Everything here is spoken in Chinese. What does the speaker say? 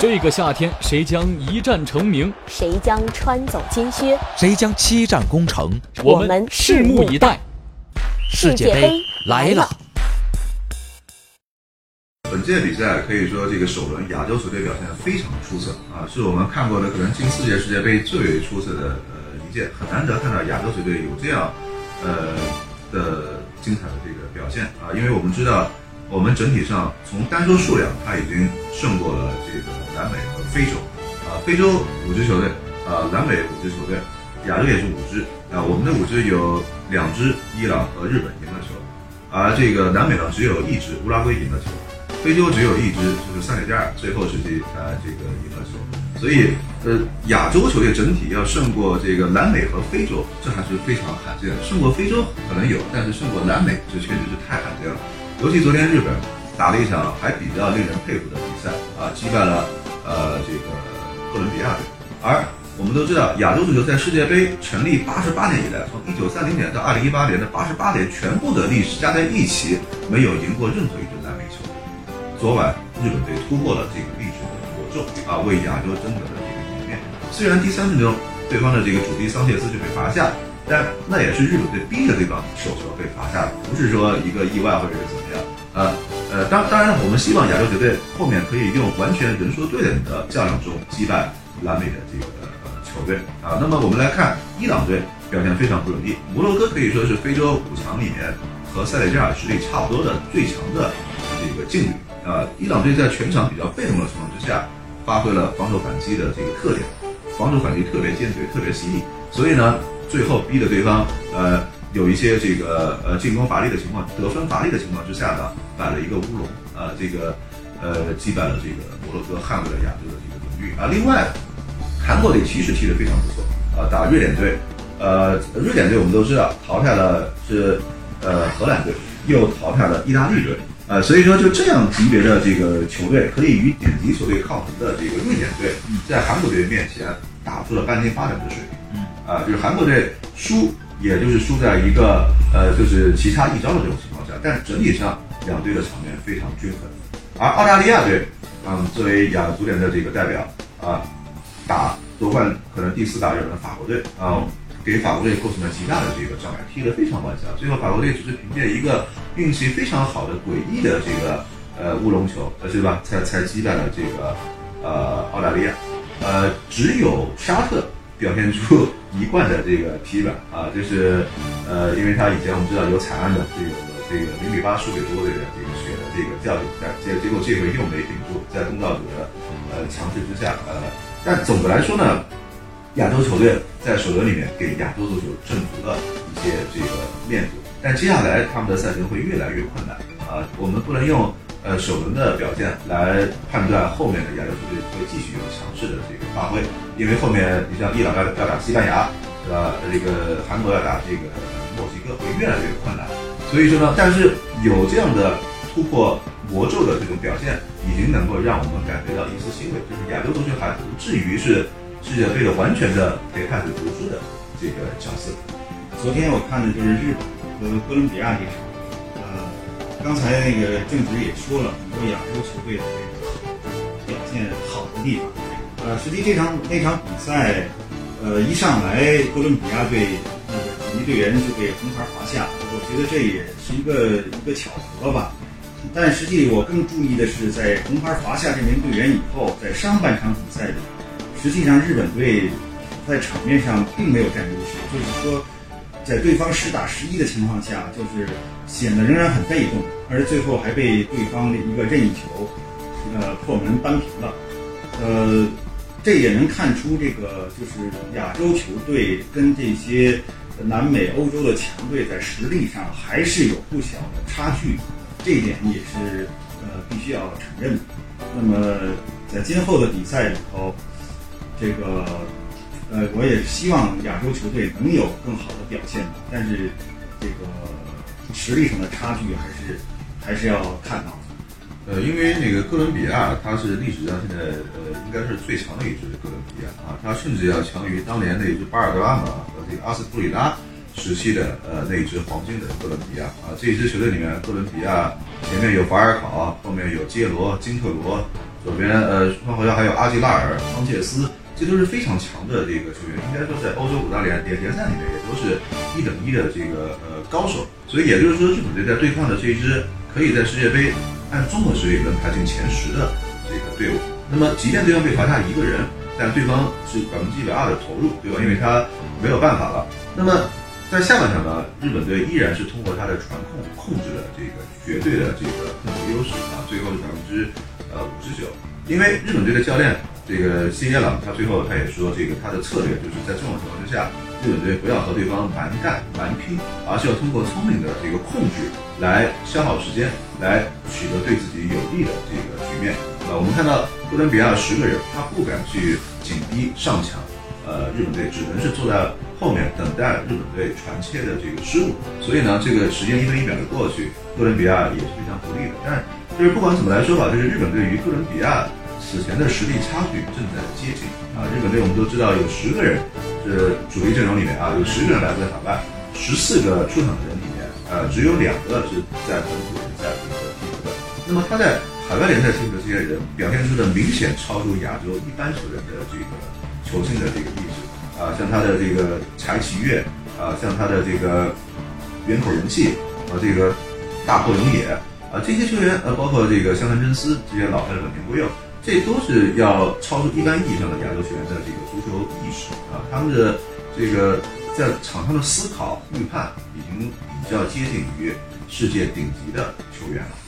这个夏天，谁将一战成名？谁将穿走金靴？谁将七战攻城？我们拭目以待。世界杯来了！本届比赛可以说，这个首轮亚洲球队表现非常出色啊，是我们看过的可能近四届世界杯最为出色的呃一届，很难得看到亚洲球队有这样呃的精彩的这个表现。啊，因为我们知道。我们整体上从单说数量，它已经胜过了这个南美和非洲，啊，非洲五支球队，啊，南美五支球队，亚洲也是五支，啊，我们的五支有两支伊朗和日本赢了球，而这个南美呢只有一支乌拉圭赢了球，非洲只有一支就是塞内加尔最后时期啊这个赢了球，所以呃亚洲球队整体要胜过这个南美和非洲，这还是非常罕见的，胜过非洲可能有，但是胜过南美这确实是太罕见了。尤其昨天日本打了一场还比较令人佩服的比赛啊，击败了呃这个哥伦比亚队。而我们都知道，亚洲足球在世界杯成立八十八年以来，从一九三零年到二零一八年的八十八年全部的历史加在一起，没有赢过任何一支南美球队。昨晚日本队突破了这个重啊，为亚洲争得了这个颜面。虽然第三分钟对方的这个主力桑切斯就被罚下。但那也是日本队逼着对方手球被罚下的，不是说一个意外或者是怎么样。呃呃，当当然，我们希望亚洲球队后面可以用完全人数对等的较量中击败南美的这个球队啊。那么我们来看伊朗队表现非常不容易，摩洛哥可以说是非洲五强里面和塞内加尔实力差不多的最强的这个劲旅啊。伊朗队在全场比较被动的情况之下，发挥了防守反击的这个特点，防守反击特别坚决，特别犀利，所以呢。最后逼得对方，呃，有一些这个呃进攻乏力的情况，得分乏力的情况之下呢，摆了一个乌龙，呃，这个呃击败了这个摩洛哥，捍卫了亚洲的这个荣誉啊。另外，韩国队其实踢得非常不错，啊，打瑞典队，呃，瑞典队我们都知道淘汰了是呃荷兰队，又淘汰了意大利队，呃，所以说就这样级别的这个球队，可以与顶级球队抗衡的这个瑞典队，在韩国队面前打出了半天发展的水平。啊，就是韩国队输，也就是输在一个呃，就是棋差一招的这种情况下，但整体上两队的场面非常均衡。而澳大利亚队，嗯，作为亚足联的这个代表啊，打夺冠可能第四大热门法国队啊，给法国队构成了极大的这个障碍，踢得非常顽强。最后法国队只是凭借一个运气非常好的诡异的这个呃乌龙球，呃，对吧？才才击败了这个呃澳大利亚。呃，只有沙特。表现出一贯的这个疲软啊，就是呃，因为他以前我们知道有惨案的这个这个零比八输给中国队的这个血的这个教训，但结结果这回又没顶住，在东道主的呃强势之下，呃，但总的来说呢，亚洲球队在首轮里面给亚洲足球挣足了一些这个面子，但接下来他们的赛程会越来越困难啊，我们不能用。呃，首轮的表现来判断后面的亚洲球队会继续有强势的这个发挥，因为后面你像伊朗要要打西班牙，对吧？这个韩国要打这个墨西哥会越来越困难。所以说呢，但是有这样的突破魔咒的这种表现，已经能够让我们感觉到一丝欣慰，就是亚洲足球还不至于是世界杯的完全的陪伴着读书的这个角色。昨天我看的就是日本和哥伦比亚这场。呃刚才那个郑直也说了很多亚洲球队的这个表现好的地方，呃，实际这场那场比赛，呃，一上来哥伦比亚队那个主力队员就被红牌罚下，我觉得这也是一个一个巧合吧。但实际我更注意的是，在红牌罚下这名队员以后，在上半场比赛里，实际上日本队在场面上并没有占优势，就是说。在对方十打十一的情况下，就是显得仍然很被动，而最后还被对方的一个任意球，呃破门扳平了。呃，这也能看出这个就是亚洲球队跟这些南美、欧洲的强队在实力上还是有不小的差距，这一点也是呃必须要承认的。那么在今后的比赛里头，这个。呃，我也希望亚洲球队能有更好的表现，但是这个实力上的差距还是还是要看到。呃，因为那个哥伦比亚，它是历史上现在呃应该是最强的一支哥伦比亚啊，它甚至要强于当年那支巴尔德拉马和这个阿斯图里拉时期的呃那支黄金的哥伦比亚啊。这一支球队里面，哥伦比亚前面有法尔考，后面有杰罗、金特罗。左边呃他，好像还有阿吉拉尔、桑切斯，这都是非常强的这个球员，应该说在欧洲五大联联联赛里面也都是一等一的这个呃高手。所以也就是说，日本队在对抗的这一支可以在世界杯按综合实力能排进前十的这个队伍。那么，即便对方被罚下一个人，但对方是百分之一百二的投入，对吧？因为他没有办法了。那么。在下半场呢，日本队依然是通过他的传控控制了这个绝对的这个控球优势啊，最后是百分之呃五十九。因为日本队的教练这个新野朗，他最后他也说，这个他的策略就是在这种情况之下，日本队不要和对方蛮干蛮拼，而是要通过聪明的这个控制来消耗时间，来取得对自己有利的这个局面。啊，我们看到哥伦比亚十个人，他不敢去紧逼上抢。呃，日本队只能是坐在后面等待日本队传切的这个失误，所以呢，这个时间一分一秒的过去，哥伦比亚也是非常不利的。但就是不管怎么来说吧，就是日本队与哥伦比亚此前的实力差距正在接近啊。日本队我们都知道有十个人是主力阵容里面啊，有十个人来自海外，十四个出场的人里面，呃，只有两个是在本土联赛这个踢球的。那么他在海外联赛踢球的这些人表现出的明显超出亚洲一般球员的这个。球星的这个意志啊，像他的这个柴崎岳啊，像他的这个远口人气啊，这个大迫勇也啊，这些球员呃，包括这个香川真司这些老牌的本田圭佑，这都是要超出一般意义上的亚洲球员的这个足球意识啊，他们的这个在场上的思考预判已经比较接近于世界顶级的球员了。